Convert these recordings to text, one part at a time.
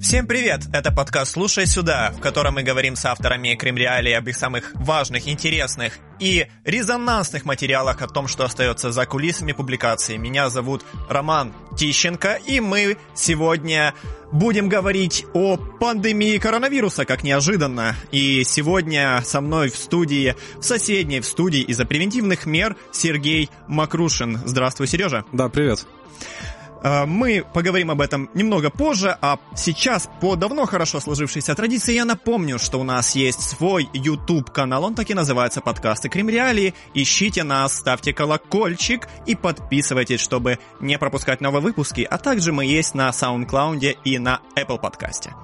Всем привет! Это подкаст «Слушай сюда», в котором мы говорим с авторами Кремреалии об их самых важных, интересных и резонансных материалах о том, что остается за кулисами публикации. Меня зовут Роман Тищенко, и мы сегодня будем говорить о пандемии коронавируса, как неожиданно. И сегодня со мной в студии, в соседней в студии из-за превентивных мер Сергей Макрушин. Здравствуй, Сережа. Да, привет. Э, мы поговорим об этом немного позже, а сейчас по давно хорошо сложившейся традиции я напомню, что у нас есть свой YouTube-канал, он так и называется «Подкасты Кремреалии». Ищите нас, ставьте колокольчик и подписывайтесь, чтобы не пропускать новые выпуски, а также мы есть на SoundCloud и на Apple подкасте.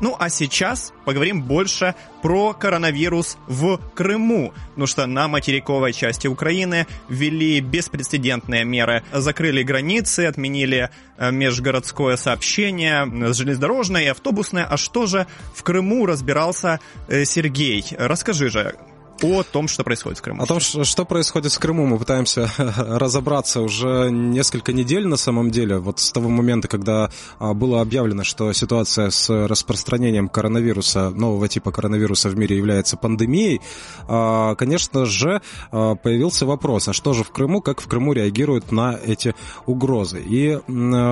Ну а сейчас поговорим больше про коронавирус в Крыму, потому что на материковой части Украины ввели беспрецедентные меры. Закрыли границы, отменили э, межгородское сообщение, железнодорожное и автобусное. А что же в Крыму разбирался э, Сергей? Расскажи же, о том, что происходит в Крыму. О том, что происходит в Крыму, мы пытаемся разобраться уже несколько недель на самом деле. Вот с того момента, когда а, было объявлено, что ситуация с распространением коронавируса, нового типа коронавируса в мире является пандемией, а, конечно же, а, появился вопрос, а что же в Крыму, как в Крыму реагируют на эти угрозы. И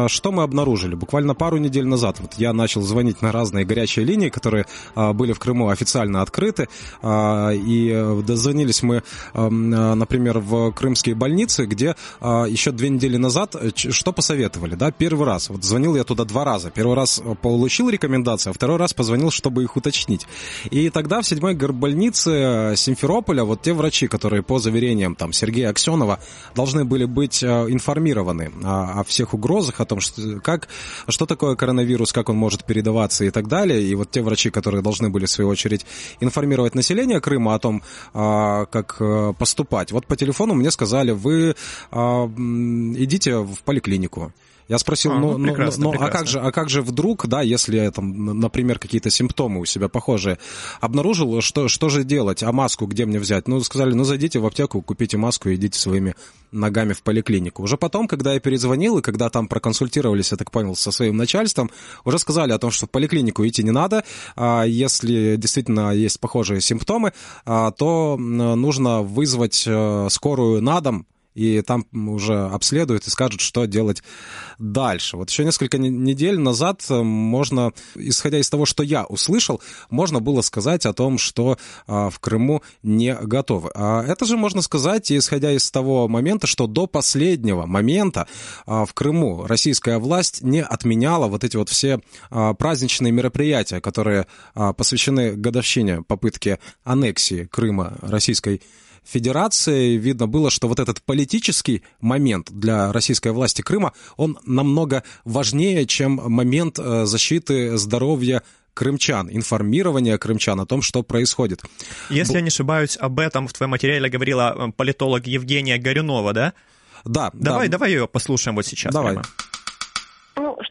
что мы обнаружили? Буквально пару недель назад вот я начал звонить на разные горячие линии, которые были в Крыму официально открыты, и дозвонились мы, эм, э, например, в крымские больницы, где э, еще две недели назад э, что посоветовали, да, первый раз, вот звонил я туда два раза, первый раз получил рекомендации, а второй раз позвонил, чтобы их уточнить. И тогда в седьмой горбольнице Симферополя вот те врачи, которые по заверениям там Сергея Аксенова должны были быть информированы о, всех угрозах, о том, что, как, что такое коронавирус, как он может передаваться и так далее. И вот те врачи, которые должны были, в свою очередь, информировать население Крыма о том, как э, поступать. Вот по телефону мне сказали, вы а, идите в поликлинику. Я спросил, а, ну, ну, прекрасно, ну, ну а как же, а как же вдруг, да, если я там, например, какие-то симптомы у себя похожие обнаружил, что, что же делать? А маску где мне взять? Ну, сказали, ну, зайдите в аптеку, купите маску и идите своими ногами в поликлинику. Уже потом, когда я перезвонил и когда там проконсультировались, я так понял, со своим начальством, уже сказали о том, что в поликлинику идти не надо. А если действительно есть похожие симптомы, а, то нужно вызвать э, скорую на дом, и там уже обследуют и скажут, что делать дальше. Вот еще несколько недель назад э, можно, исходя из того, что я услышал, можно было сказать о том, что а, в Крыму не готовы. А это же можно сказать, исходя из того момента, что до последнего момента а, в Крыму российская власть не отменяла вот эти вот все а, праздничные мероприятия, которые посвящены годовщине попытки аннексии Крыма Российской видно было, что вот этот политический момент для российской власти Крыма, он намного важнее, чем момент э, защиты здоровья крымчан, информирования крымчан о том, что происходит. Если Б... я не ошибаюсь, об этом в твоем материале говорила э, политолог Евгения Горюнова, да? Да. Давай, да. давай ее послушаем вот сейчас. Давай. Прямо.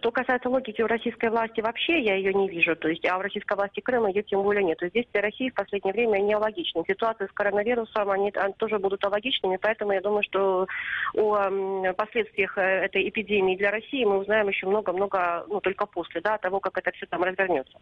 Что касается логики у российской власти вообще, я ее не вижу. То есть, а у российской власти Крыма ее тем более нет. То есть для России в последнее время не логичны. Ситуация с коронавирусом, они, они тоже будут логичными, поэтому я думаю, что о последствиях э, этой эпидемии для России мы узнаем еще много-много, ну, только после, да, того, как это все там развернется.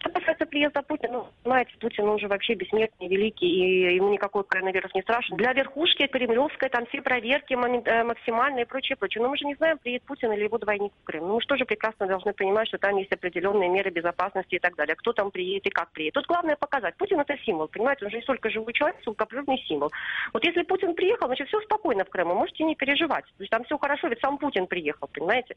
Что касается приезда Путина, ну, знаете, Путин, он же вообще бессмертный, великий, и ему никакой коронавирус не страшен. Для верхушки кремлевской там все проверки э, максимальные и прочее, прочее. Но мы же не знаем, приедет Путин или его двойник в Крым. Ну, мы же прекрасно должны понимать, что там есть определенные меры безопасности и так далее. Кто там приедет и как приедет. Тут главное показать. Путин это символ, понимаете? Он же не столько живой человек, сколько определенный символ. Вот если Путин приехал, значит, все спокойно в Крыму, можете не переживать. То есть там все хорошо, ведь сам Путин приехал, понимаете?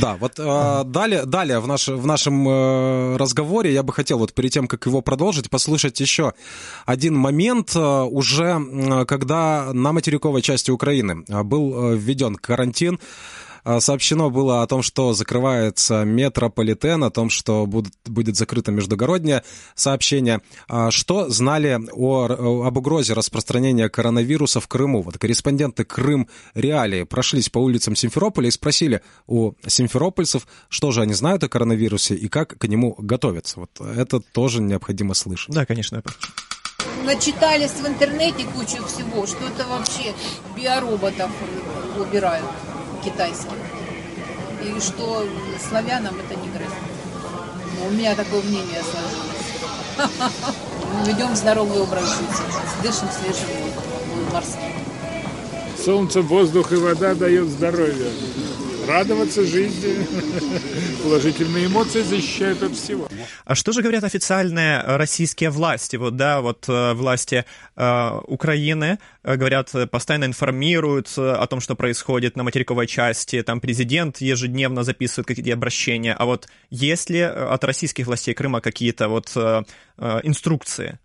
Да, вот э, далее, далее в, наш, в нашем э, разговоре я бы хотел вот перед тем, как его продолжить, послушать еще один момент, э, уже э, когда на материковой части Украины э, был э, введен карантин, сообщено было о том, что закрывается метрополитен, о том, что будет, будет закрыто междугороднее сообщение. А что знали о, об угрозе распространения коронавируса в Крыму? Вот корреспонденты Крым Реалии прошлись по улицам Симферополя и спросили у симферопольцев, что же они знают о коронавирусе и как к нему готовятся. Вот это тоже необходимо слышать. Да, конечно. Начитались в интернете кучу всего, что это вообще биороботов убирают китайских. И что славянам это не грозит. У меня такое мнение сложилось. Ведем здоровый образ жизни. Дышим свежим морским. Солнце, воздух и вода дают здоровье. Радоваться жизни. Положительные эмоции защищают от всего. А что же говорят официальные российские власти? Вот, да, вот э, власти э, Украины э, говорят, э, постоянно информируют о том, что происходит на материковой части. Там президент ежедневно записывает какие-то обращения. А вот есть ли от российских властей Крыма какие-то вот э, инструкции?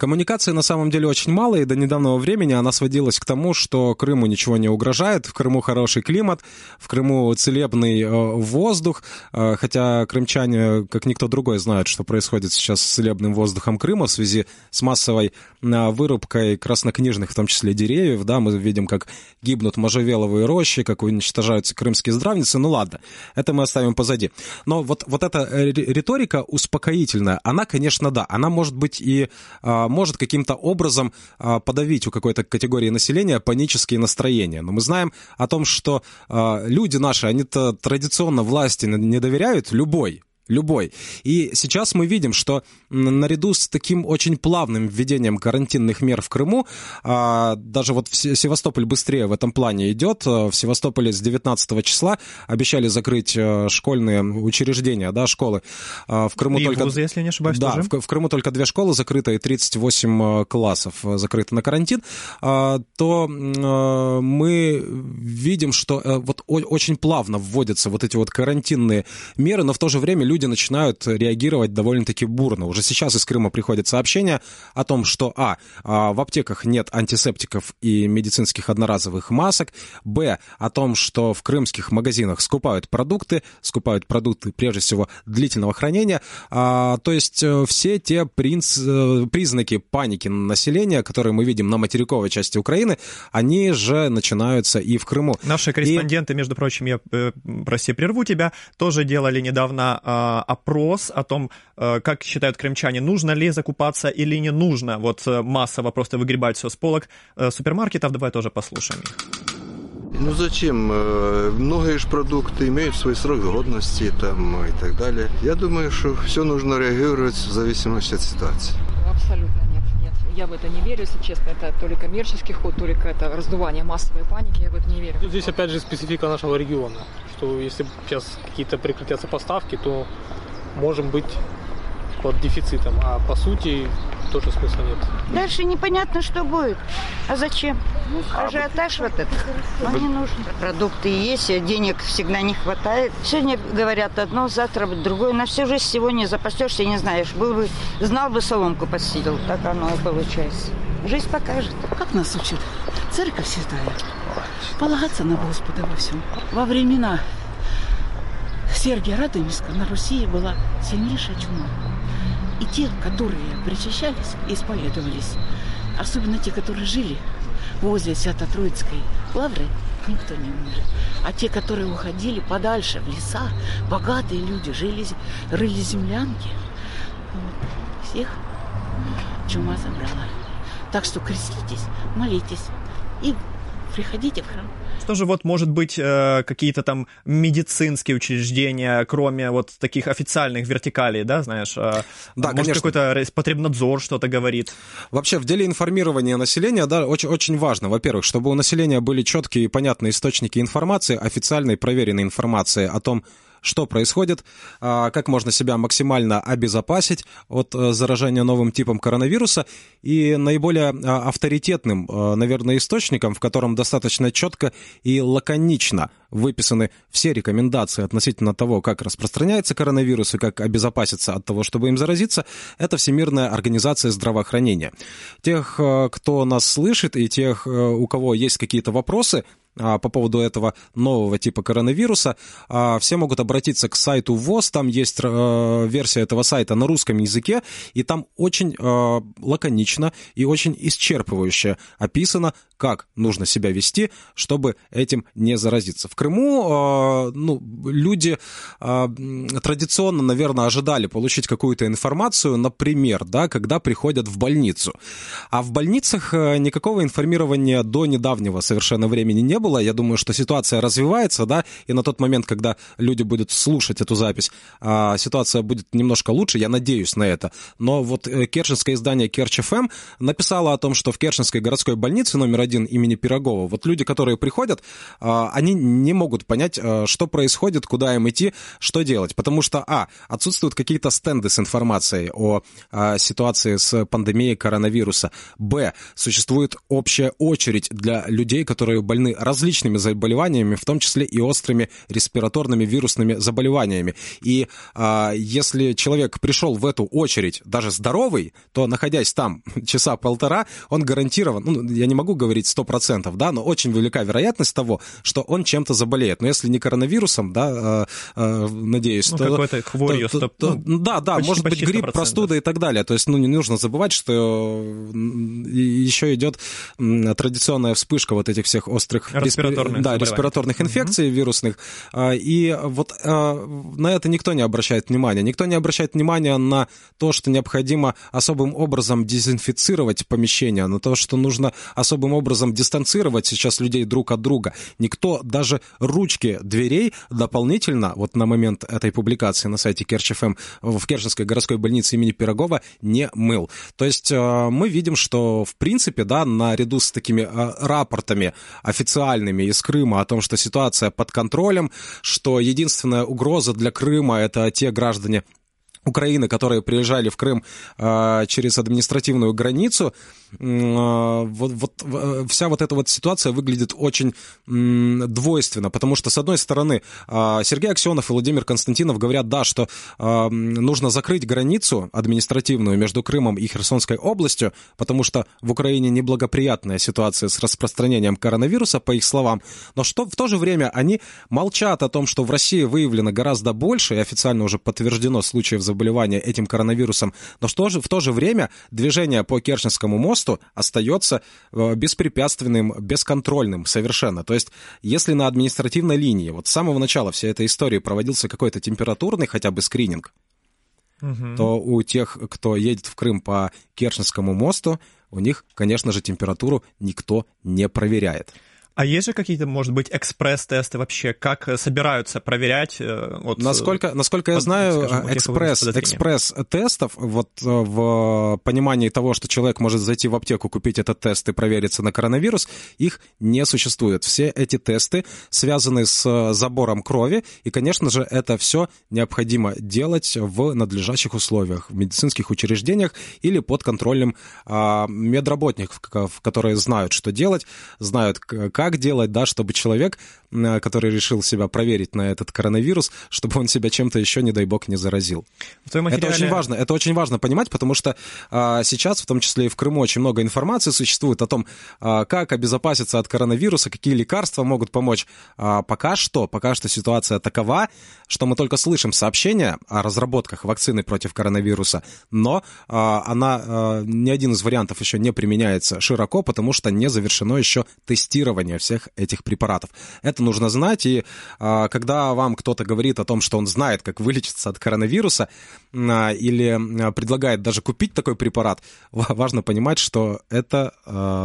Коммуникации на самом деле очень мало, и до недавнего времени она сводилась к тому, что Крыму ничего не угрожает, в Крыму хороший климат, в Крыму целебный э, воздух, э, хотя крымчане, как никто другой, знают, что происходит сейчас с целебным воздухом Крыма в связи с массовой э, вырубкой краснокнижных, в том числе деревьев, да, мы видим, как гибнут можжевеловые рощи, как уничтожаются крымские здравницы, ну ладно, это мы оставим позади. Но вот, вот эта риторика успокоительная, она, конечно, да, она может быть и может каким-то образом а, подавить у какой-то категории населения панические настроения. Но мы знаем о том, что а, люди наши, они-то традиционно власти не доверяют любой, любой. И сейчас мы видим, что наряду с таким очень плавным введением карантинных мер в Крыму, а, даже вот Севастополь быстрее в этом плане идет. В Севастополе с 19 числа обещали закрыть э, школьные учреждения, да, школы. А, в Крыму и только... вузы, если не ошибаюсь, Да, тоже. В, в Крыму только две школы закрыты и 38 э, классов э, закрыты на карантин. А, то мы видим, что вот очень плавно вводятся вот эти вот карантинные меры, но в то же время люди люди начинают реагировать довольно-таки бурно. Уже сейчас из Крыма приходят сообщения о том, что а, а, в аптеках нет антисептиков и медицинских одноразовых масок, б, о том, что в крымских магазинах скупают продукты, скупают продукты, прежде всего, длительного хранения. А, то есть э, все те принц, э, признаки паники населения, которые мы видим на материковой части Украины, они же начинаются и в Крыму. Наши корреспонденты, и... между прочим, я, э, прости, прерву тебя, тоже делали недавно а, опрос о том, э, как считают крымчане, нужно ли закупаться или не нужно вот э, массово просто выгребать все с полок э, супермаркетов. Давай тоже послушаем. Ну зачем? Многие же продукты имеют свой срок годности там, и так далее. Я думаю, что все нужно реагировать в зависимости от ситуации. Абсолютно нет. Я в это не верю, если честно. Это то ли коммерческий ход, то ли это раздувание массовой паники. Я в это не верю. Здесь опять же специфика нашего региона что если сейчас какие-то прекратятся поставки, то можем быть под дефицитом. А по сути тоже смысла нет. Дальше непонятно, что будет. А зачем? Ну, ажиотаж вот этот. Он не нужен. Продукты есть, а денег всегда не хватает. Сегодня говорят одно, завтра другое. На всю жизнь сегодня запасешься, не знаешь. Был бы, знал бы, соломку постелил. Так оно и получается. Жизнь покажет. Как нас учат? Церковь святая. Полагаться на Господа во всем. Во времена Сергия Радонежска на Руси была сильнейшая чума. И те, которые причащались и исповедовались, особенно те, которые жили возле Свято-Троицкой лавры, никто не умер. А те, которые уходили подальше, в леса, богатые люди, жили, рыли землянки, всех чума забрала. Так что креститесь, молитесь и приходите в храм. Что же вот может быть э, какие-то там медицинские учреждения, кроме вот таких официальных вертикалей, да, знаешь? Э, да, может какой-то потребнадзор что-то говорит? Вообще в деле информирования населения, да, очень, очень важно, во-первых, чтобы у населения были четкие и понятные источники информации, официальной проверенной информации о том, что происходит, а, как можно себя максимально обезопасить от э, заражения новым типом коронавируса. И наиболее а, авторитетным, э, наверное, источником, в котором достаточно четко и лаконично выписаны все рекомендации относительно того, как распространяется коронавирус и как обезопаситься от того, чтобы им заразиться, это Всемирная организация здравоохранения. Тех, э, кто нас слышит, и тех, у кого есть какие-то вопросы, по поводу этого нового типа коронавируса, а, все могут обратиться к сайту ВОЗ, там есть э, версия этого сайта на русском языке, и там очень э, лаконично и очень исчерпывающе описано, как нужно себя вести, чтобы этим не заразиться. В Крыму э, ну, люди традиционно, наверное, ожидали получить какую-то информацию, например, да, когда приходят в больницу. А в больницах никакого информирования до недавнего совершенно времени не было, было. Я думаю, что ситуация развивается, да, и на тот момент, когда люди будут слушать эту запись, а, ситуация будет немножко лучше, я надеюсь на это. Но вот э, керченское издание Керч ФМ написало о том, что в Керченской городской больнице номер один имени Пирогова, вот люди, которые приходят, а, они не могут понять, а, что происходит, куда им идти, что делать. Потому что, а, отсутствуют какие-то стенды с информацией о ситуации с пандемией коронавируса. Б, существует общая очередь для людей, которые больны различными заболеваниями, в том числе и острыми респираторными вирусными заболеваниями. И а, если человек пришел в эту очередь даже здоровый, то, находясь там часа полтора, он гарантирован, ну, я не могу говорить сто процентов, да, но очень велика вероятность того, что он чем-то заболеет. Но если не коронавирусом, да, а, а, надеюсь, ну, то... какой-то хворью. То, то, то, ну, да, да, почти, может быть грипп, простуда и так далее. То есть, ну, не нужно забывать, что еще идет традиционная вспышка вот этих всех острых респираторных, да, респираторных инфекций угу. вирусных. А, и вот а, на это никто не обращает внимания. Никто не обращает внимания на то, что необходимо особым образом дезинфицировать помещение, на то, что нужно особым образом дистанцировать сейчас людей друг от друга. Никто даже ручки дверей дополнительно, вот на момент этой публикации на сайте Керчь.ФМ в Керченской городской больнице имени Пирогова не мыл. То есть а, мы видим, что в принципе, да, наряду с такими рапортами официальными из Крыма о том, что ситуация под контролем, что единственная угроза для Крыма это те граждане, Украины, которые приезжали в Крым э, через административную границу, э, вот, вот э, вся вот эта вот ситуация выглядит очень двойственно, потому что, с одной стороны, э, Сергей Аксенов и Владимир Константинов говорят, да, что нужно закрыть границу административную между Крымом и Херсонской областью, потому что в Украине неблагоприятная ситуация с распространением коронавируса, по их словам, но что в то же время они молчат о том, что в России выявлено гораздо больше, и официально уже подтверждено случаев заболевания этим коронавирусом, но что же, в то же время движение по Керченскому мосту остается э, беспрепятственным, бесконтрольным совершенно. То есть, если на административной линии вот с самого начала всей этой истории проводился какой-то температурный хотя бы скрининг, угу. то у тех, кто едет в Крым по Керченскому мосту, у них, конечно же, температуру никто не проверяет. А есть же какие-то, может быть, экспресс-тесты вообще? Как э, собираются проверять? Э, вот, насколько, насколько я под, знаю, скажем, экспресс, экспресс-тестов, вот э, в понимании того, что человек может зайти в аптеку, купить этот тест и провериться на коронавирус, их не существует. Все эти тесты связаны с забором крови, и, конечно же, это все необходимо делать в надлежащих условиях, в медицинских учреждениях или под контролем а, медработников, которые знают, что делать, знают, как как делать, да, чтобы человек, который решил себя проверить на этот коронавирус, чтобы он себя чем-то еще, не дай бог, не заразил. Материале... Это очень важно, это очень важно понимать, потому что а, сейчас, в том числе и в Крыму, очень много информации существует о том, а, как обезопаситься от коронавируса, какие лекарства могут помочь. А, пока что, пока что ситуация такова, что мы только слышим сообщения о разработках вакцины против коронавируса, но а, она, а, ни один из вариантов еще не применяется широко, потому что не завершено еще тестирование применения всех этих препаратов. Это нужно знать, и а, когда вам кто-то говорит о том, что он знает, как вылечиться от коронавируса, а, или а, предлагает даже купить такой препарат, важно понимать, что это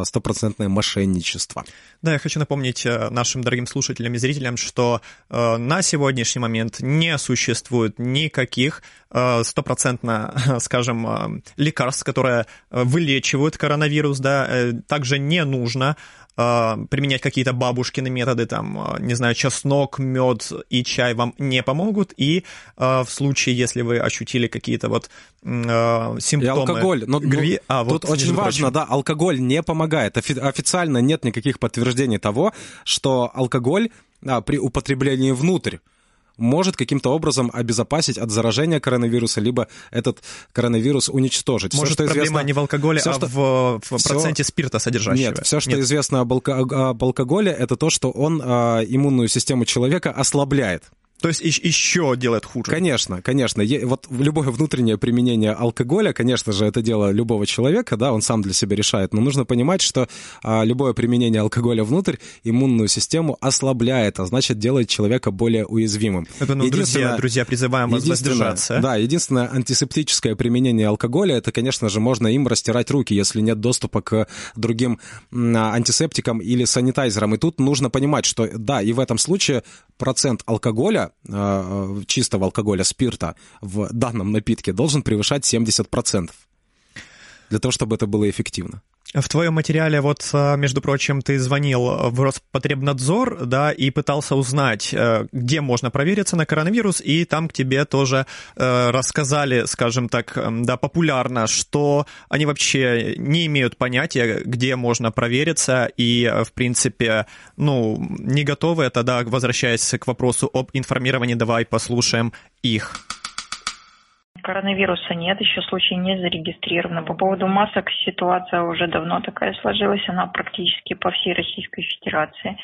стопроцентное мошенничество. Да, я хочу напомнить э, нашим дорогим слушателям и зрителям, что э, на сегодняшний момент не существует никаких э, стопроцентно, скажем, лекарств, которые вылечивают коронавирус, да, также не нужно применять какие-то бабушкины методы, там, а, не знаю, чеснок, мед и чай вам не помогут, и э, в случае, если вы ощутили какие-то вот э, симптомы... И алкоголь. Но, гри... а, вот, тут очень важно, прочим. да, алкоголь не помогает. Офи- официально нет никаких подтверждений того, что алкоголь а, при употреблении внутрь может каким-то образом обезопасить от заражения коронавируса, либо этот коронавирус уничтожить. Может, все, что проблема известно... не в алкоголе, все, а что... в, в все... проценте спирта содержащего? Нет, все, что Нет. известно об, алко... об алкоголе, это то, что он э, иммунную систему человека ослабляет. То есть еще делает хуже? Конечно, конечно. Вот любое внутреннее применение алкоголя, конечно же, это дело любого человека, да, он сам для себя решает, но нужно понимать, что а, любое применение алкоголя внутрь иммунную систему ослабляет, а значит, делает человека более уязвимым. Это, ну, друзья, друзья, призываем вас воздержаться. Да, единственное антисептическое применение алкоголя, это, конечно же, можно им растирать руки, если нет доступа к другим антисептикам или санитайзерам. И тут нужно понимать, что да, и в этом случае процент алкоголя, чистого алкоголя, спирта в данном напитке должен превышать 70% для того, чтобы это было эффективно. В твоем материале, вот, э, между прочим, ты звонил в Роспотребнадзор, да, и пытался узнать, э, где можно провериться на коронавирус, и там к тебе тоже э, рассказали, скажем так, да, популярно, что они вообще не имеют понятия, где можно провериться, и, в принципе, ну, не готовы. Тогда, возвращаясь к вопросу об информировании, давай послушаем их. Коронавируса нет, еще случай не зарегистрировано. По поводу масок ситуация уже давно такая сложилась, она практически по всей Российской Федерации.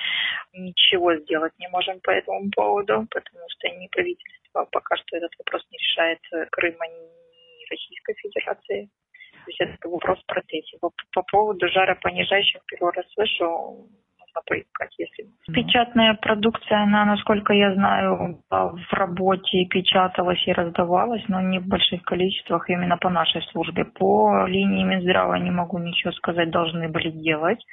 Ничего сделать не можем по этому поводу, потому что ни правительство пока что этот вопрос не решает Крыма, ни Российской Федерации. То есть это вопрос в По, по поводу жаропонижающих первый раз слышу, можно поискать, если... Печатная продукция, она, насколько я знаю, в работе печаталась и раздавалась, но не в больших количествах именно по нашей службе. По линии Минздрава не могу ничего сказать, должны были делать.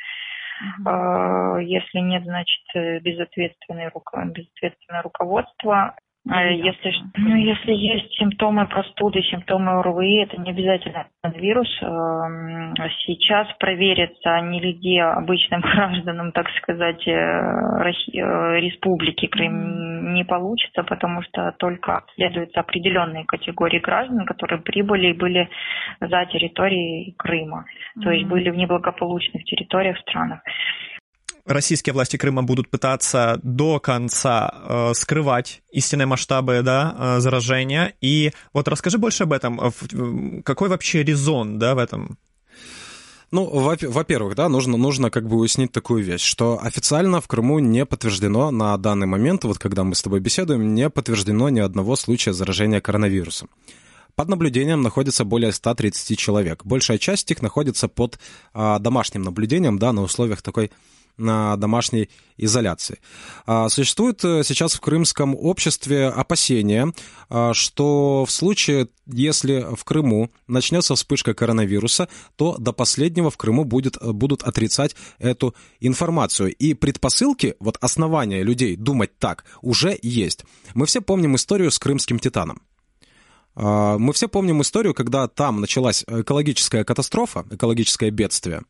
Uh-huh. Если нет, значит, безответственное, безответственное руководство. А если, ну, если есть симптомы простуды, симптомы ОРВИ, это не обязательно вирус. Эм, сейчас провериться нигде обычным гражданам, так сказать, э, э, Республики Крым не получится, потому что только следуются определенные категории граждан, которые прибыли и были за территорией Крыма, то есть были в неблагополучных территориях, странах российские власти Крыма будут пытаться до конца э, скрывать истинные масштабы да, э, заражения. И вот расскажи больше об этом. Какой вообще резон да, в этом? Ну, во-первых, да, нужно, нужно как бы уяснить такую вещь, что официально в Крыму не подтверждено на данный момент, вот когда мы с тобой беседуем, не подтверждено ни одного случая заражения коронавирусом. Под наблюдением находится более 130 человек. Большая часть их находится под а, домашним наблюдением, да, на условиях такой на домашней изоляции. А, существует э, сейчас в крымском обществе опасения, а, что в случае, если в Крыму начнется вспышка коронавируса, то до последнего в Крыму будет, будут отрицать эту информацию. И предпосылки, вот основания людей думать так, уже есть. Мы все помним историю с крымским титаном. А, мы все помним историю, когда там началась экологическая катастрофа, экологическое бедствие.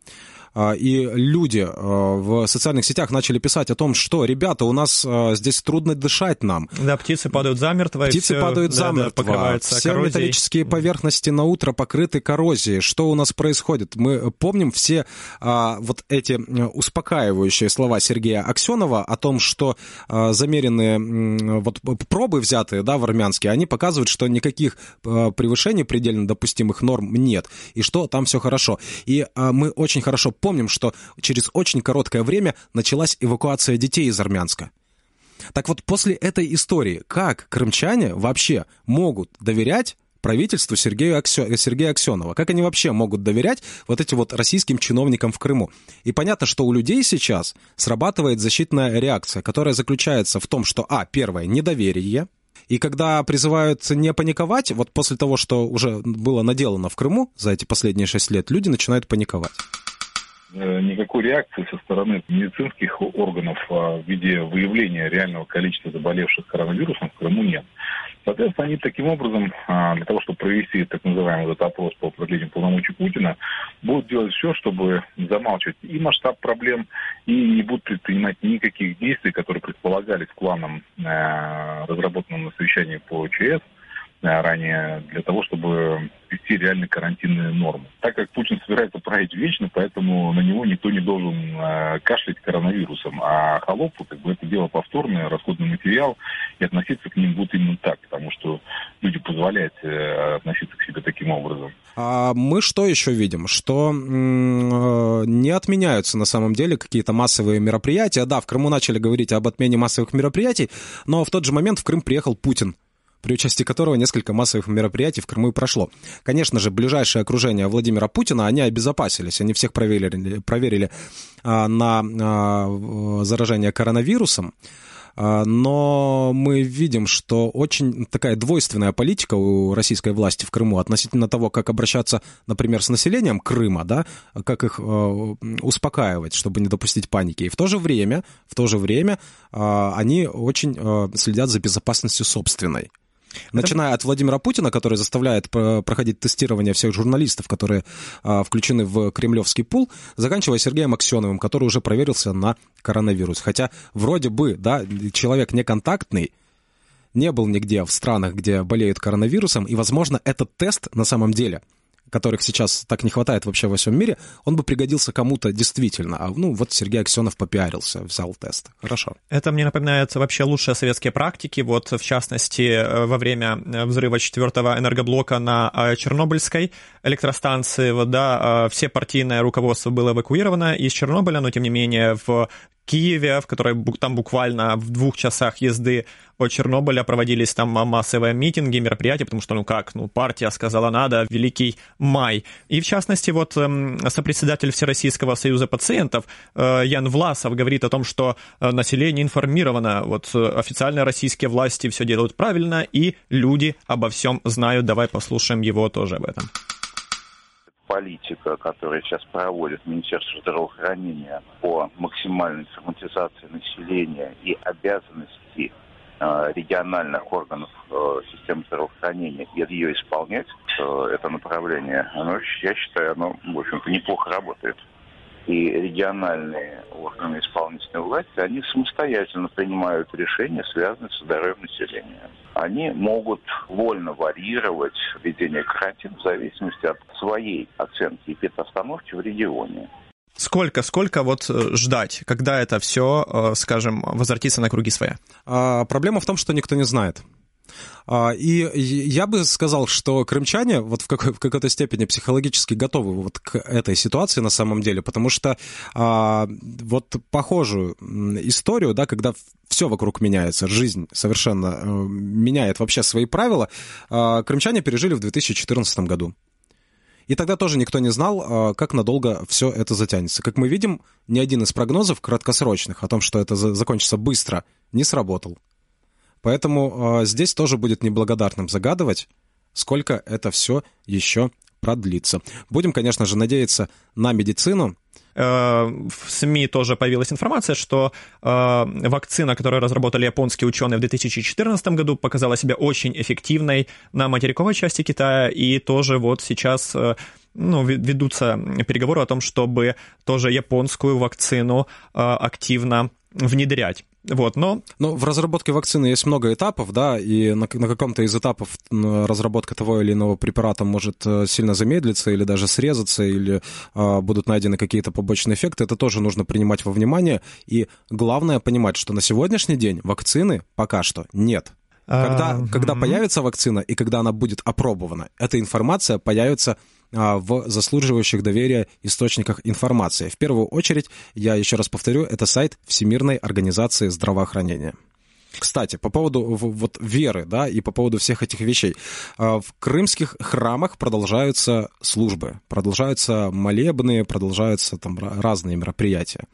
А, и люди а, в социальных сетях начали писать о том, что, ребята, у нас а, здесь трудно дышать нам. Да, птицы падают замертво. Птицы все, падают да, замертво. Да, все коррозией. металлические поверхности на утро покрыты коррозией. Что у нас происходит? Мы помним все вот эти успокаивающие слова Сергея Аксенова о том, что замеренные вот пробы взятые да, в Армянске, они показывают, что никаких превышений предельно допустимых норм нет, и что там все хорошо. И мы очень хорошо помним, что через очень короткое время началась эвакуация детей из Армянска. Так вот, после этой истории, как крымчане вообще могут доверять правительству Сергея, Аксё... Сергея Аксенова. Как они вообще могут доверять вот этим вот российским чиновникам в Крыму? И понятно, что у людей сейчас срабатывает защитная реакция, которая заключается в том, что, а, первое, недоверие, и когда призывают не паниковать, вот после того, что уже было наделано в Крыму за эти последние шесть лет, люди начинают паниковать. Э, никакой реакции со стороны медицинских органов в виде выявления реального количества заболевших коронавирусом в Крыму нет. Соответственно, они таким образом, а, для того, чтобы провести так называемый этот опрос по продлению полномочий Путина, будут делать все, чтобы замалчивать и масштаб проблем, и не будут предпринимать никаких действий, которые предполагались планом, э, разработанным на совещании по ЧС, ранее для того, чтобы ввести реальные карантинные нормы. Так как Путин собирается править вечно, поэтому на него никто не должен э, кашлять коронавирусом. А холопу как бы это дело повторное, расходный материал. и относиться к ним будут именно так, потому что люди позволяют э, относиться к себе таким образом. А мы что еще видим? Что э, не отменяются на самом деле какие-то массовые мероприятия. Да, в Крыму начали говорить об отмене массовых мероприятий, но в тот же момент в Крым приехал Путин при участии которого несколько массовых мероприятий в Крыму и прошло. Конечно же, ближайшее окружение Владимира Путина, они обезопасились, они всех проверили, проверили а, на а, заражение коронавирусом. А, но мы видим, что очень такая двойственная политика у российской власти в Крыму относительно того, как обращаться, например, с населением Крыма, да, как их э, успокаивать, чтобы не допустить паники. И в то же время, в то же время э, они очень следят за безопасностью собственной. Начиная от Владимира Путина, который заставляет проходить тестирование всех журналистов, которые а, включены в кремлевский пул, заканчивая Сергеем Аксеновым, который уже проверился на коронавирус. Хотя вроде бы, да, человек неконтактный, не был нигде в странах, где болеют коронавирусом, и, возможно, этот тест на самом деле – которых сейчас так не хватает вообще во всем мире, он бы пригодился кому-то действительно. А ну вот Сергей Аксенов попиарился, взял тест. Хорошо. Это мне напоминает вообще лучшие советские практики. Вот в частности э, во время э, взрыва четвертого энергоблока на э, Чернобыльской электростанции, вот, да, все партийное руководство было эвакуировано из Чернобыля, но тем не менее в Киеве, в которой там буквально в двух часах езды от Чернобыля проводились там массовые митинги, мероприятия, потому что, ну как, ну партия сказала надо, Великий май. И в частности, вот эм, сопредседатель Всероссийского союза пациентов э, Ян Власов говорит о том, что э, население информировано, вот э, официальные российские власти все делают правильно, и люди обо всем знают. Давай послушаем его тоже об этом политика, которая сейчас проводит Министерство здравоохранения по максимальной информатизации населения и обязанности э, региональных органов э, системы здравоохранения и ее исполнять, э, это направление, оно, я считаю, оно, в общем-то, неплохо работает и региональные органы исполнительной власти, они самостоятельно принимают решения, связанные со здоровьем населения. Они могут вольно варьировать введение карантина в зависимости от своей оценки эпидостановки в регионе. Сколько, сколько вот э, ждать, когда это все, э, скажем, возвратится на круги своя? А, проблема в том, что никто не знает. А, и я бы сказал, что крымчане вот в, какой- в какой-то степени психологически готовы вот к этой ситуации на самом деле, потому что а, вот похожую историю, да, когда все вокруг меняется, жизнь совершенно э, меняет вообще свои правила, а, крымчане пережили в 2014 году. И тогда тоже никто не знал, как надолго все это затянется. Как мы видим, ни один из прогнозов краткосрочных о том, что это закончится быстро, не сработал. Поэтому э, здесь тоже будет неблагодарным загадывать, сколько это все еще продлится. Будем, конечно же, надеяться на медицину. Э, в СМИ тоже появилась информация, что э, вакцина, которую разработали японские ученые в 2014 году, показала себя очень эффективной на материковой части Китая, и тоже вот сейчас э, ну, ведутся переговоры о том, чтобы тоже японскую вакцину активно внедрять. Вот, но... Ну, в разработке вакцины есть много этапов, да, и на, на каком-то из этапов разработка того или иного препарата может э, сильно замедлиться или даже срезаться, или а, будут найдены какие-то побочные эффекты. Это тоже нужно принимать во внимание. И главное понимать, что на сегодняшний день вакцины пока что нет. Когда, а, когда появится вакцина и когда она будет опробована, эта информация появится в заслуживающих доверия источниках информации. В первую очередь, я еще раз повторю, это сайт Всемирной организации здравоохранения. Кстати, по поводу вот веры, да, и по поводу всех этих вещей. А, в крымских храмах продолжаются службы, продолжаются молебны, продолжаются там разные мероприятия.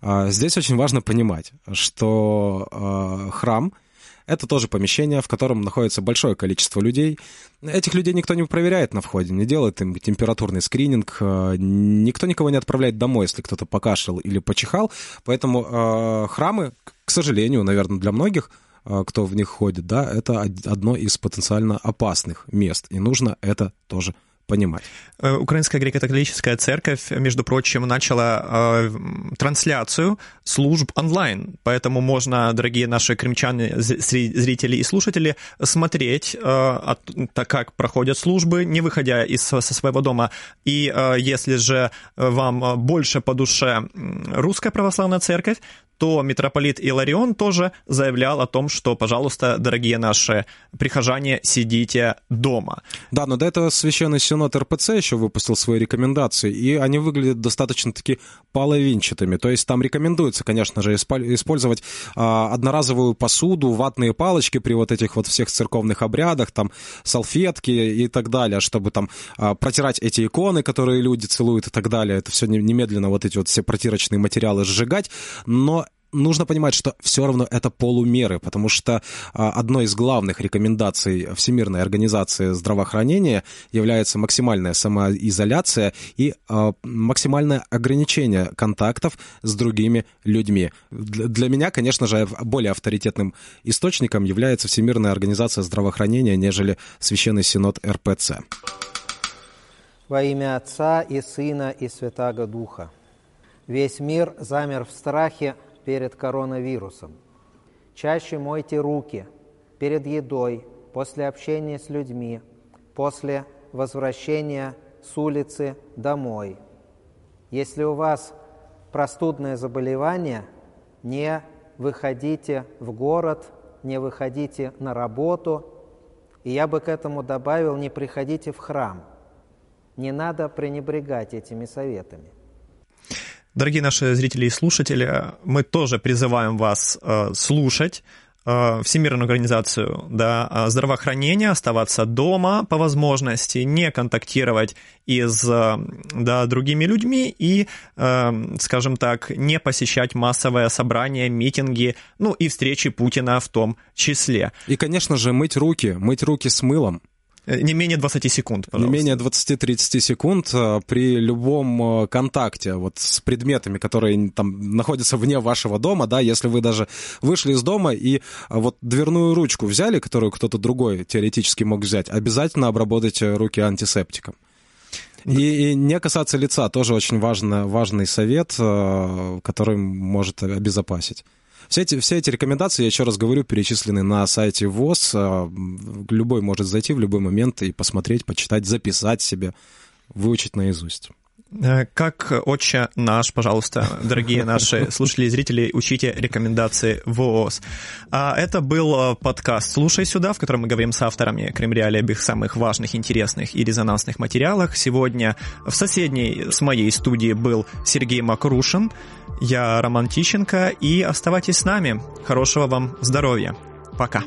А, здесь очень важно понимать, что храм — это тоже помещение, в котором находится большое количество людей. Этих людей никто не проверяет на входе, не делает им температурный скрининг, э, никто никого не отправляет домой, если кто-то покашлял или почихал. Поэтому э, храмы, к сожалению, наверное, для многих, э, кто в них ходит, да, это одно из потенциально опасных мест, и нужно это тоже понимать. Э, Украинская греко-католическая церковь, между прочим, начала э, трансляцию служб онлайн, поэтому можно, дорогие наши крымчане, зрители и слушатели, смотреть, э, так как проходят службы, не выходя из, со своего дома. И э, если же вам больше по душе русская православная церковь, то митрополит Иларион тоже заявлял о том, что, пожалуйста, дорогие наши прихожане, сидите дома. Да, но до этого Священный Синод РПЦ еще выпустил свои рекомендации, и они выглядят достаточно-таки половинчатыми. То есть там рекомендуется, конечно же, использовать а, одноразовую посуду, ватные палочки при вот этих вот всех церковных обрядах, там салфетки и так далее, чтобы там а, протирать эти иконы, которые люди целуют и так далее. Это все немедленно вот эти вот все протирочные материалы сжигать. Но нужно понимать, что все равно это полумеры, потому что а, одной из главных рекомендаций Всемирной организации здравоохранения является максимальная самоизоляция и а, максимальное ограничение контактов с другими людьми. Для меня, конечно же, более авторитетным источником является Всемирная организация здравоохранения, нежели Священный Синод РПЦ. Во имя Отца и Сына и Святаго Духа. Весь мир замер в страхе перед коронавирусом. Чаще мойте руки перед едой, после общения с людьми, после возвращения с улицы домой. Если у вас простудное заболевание, не выходите в город, не выходите на работу. И я бы к этому добавил, не приходите в храм. Не надо пренебрегать этими советами. Дорогие наши зрители и слушатели, мы тоже призываем вас э, слушать э, Всемирную организацию да, э, здравоохранения, оставаться дома по возможности, не контактировать и с да, другими людьми и, скажем так, не посещать массовые собрания, митинги, ну и встречи Путина в том числе. И, конечно же, мыть руки, мыть руки с мылом. Э, не менее 20 секунд, пожалуйста. Не менее 20-30 секунд э, при любом э, контакте вот с предметами, которые там находятся вне вашего дома, да, если вы даже вышли из дома и вот дверную ручку взяли, которую кто-то другой теоретически мог взять, обязательно обработайте руки антисептиком. И, и не касаться лица тоже очень важно, важный совет, который может обезопасить. Все эти, все эти рекомендации, я еще раз говорю, перечислены на сайте ВОЗ. А, любой может зайти в любой момент и посмотреть, почитать, записать себе, выучить наизусть. Э, как отче наш, пожалуйста, дорогие наши слушатели и зрители, учите рекомендации ВОЗ. А это был э, подкаст «Слушай сюда», в котором мы говорим с авторами Кремреали об их самых важных, интересных и резонансных материалах. Сегодня в соседней с моей студии был Сергей Макрушин, я Роман Тищенко, и оставайтесь с нами. Хорошего вам здоровья. Пока.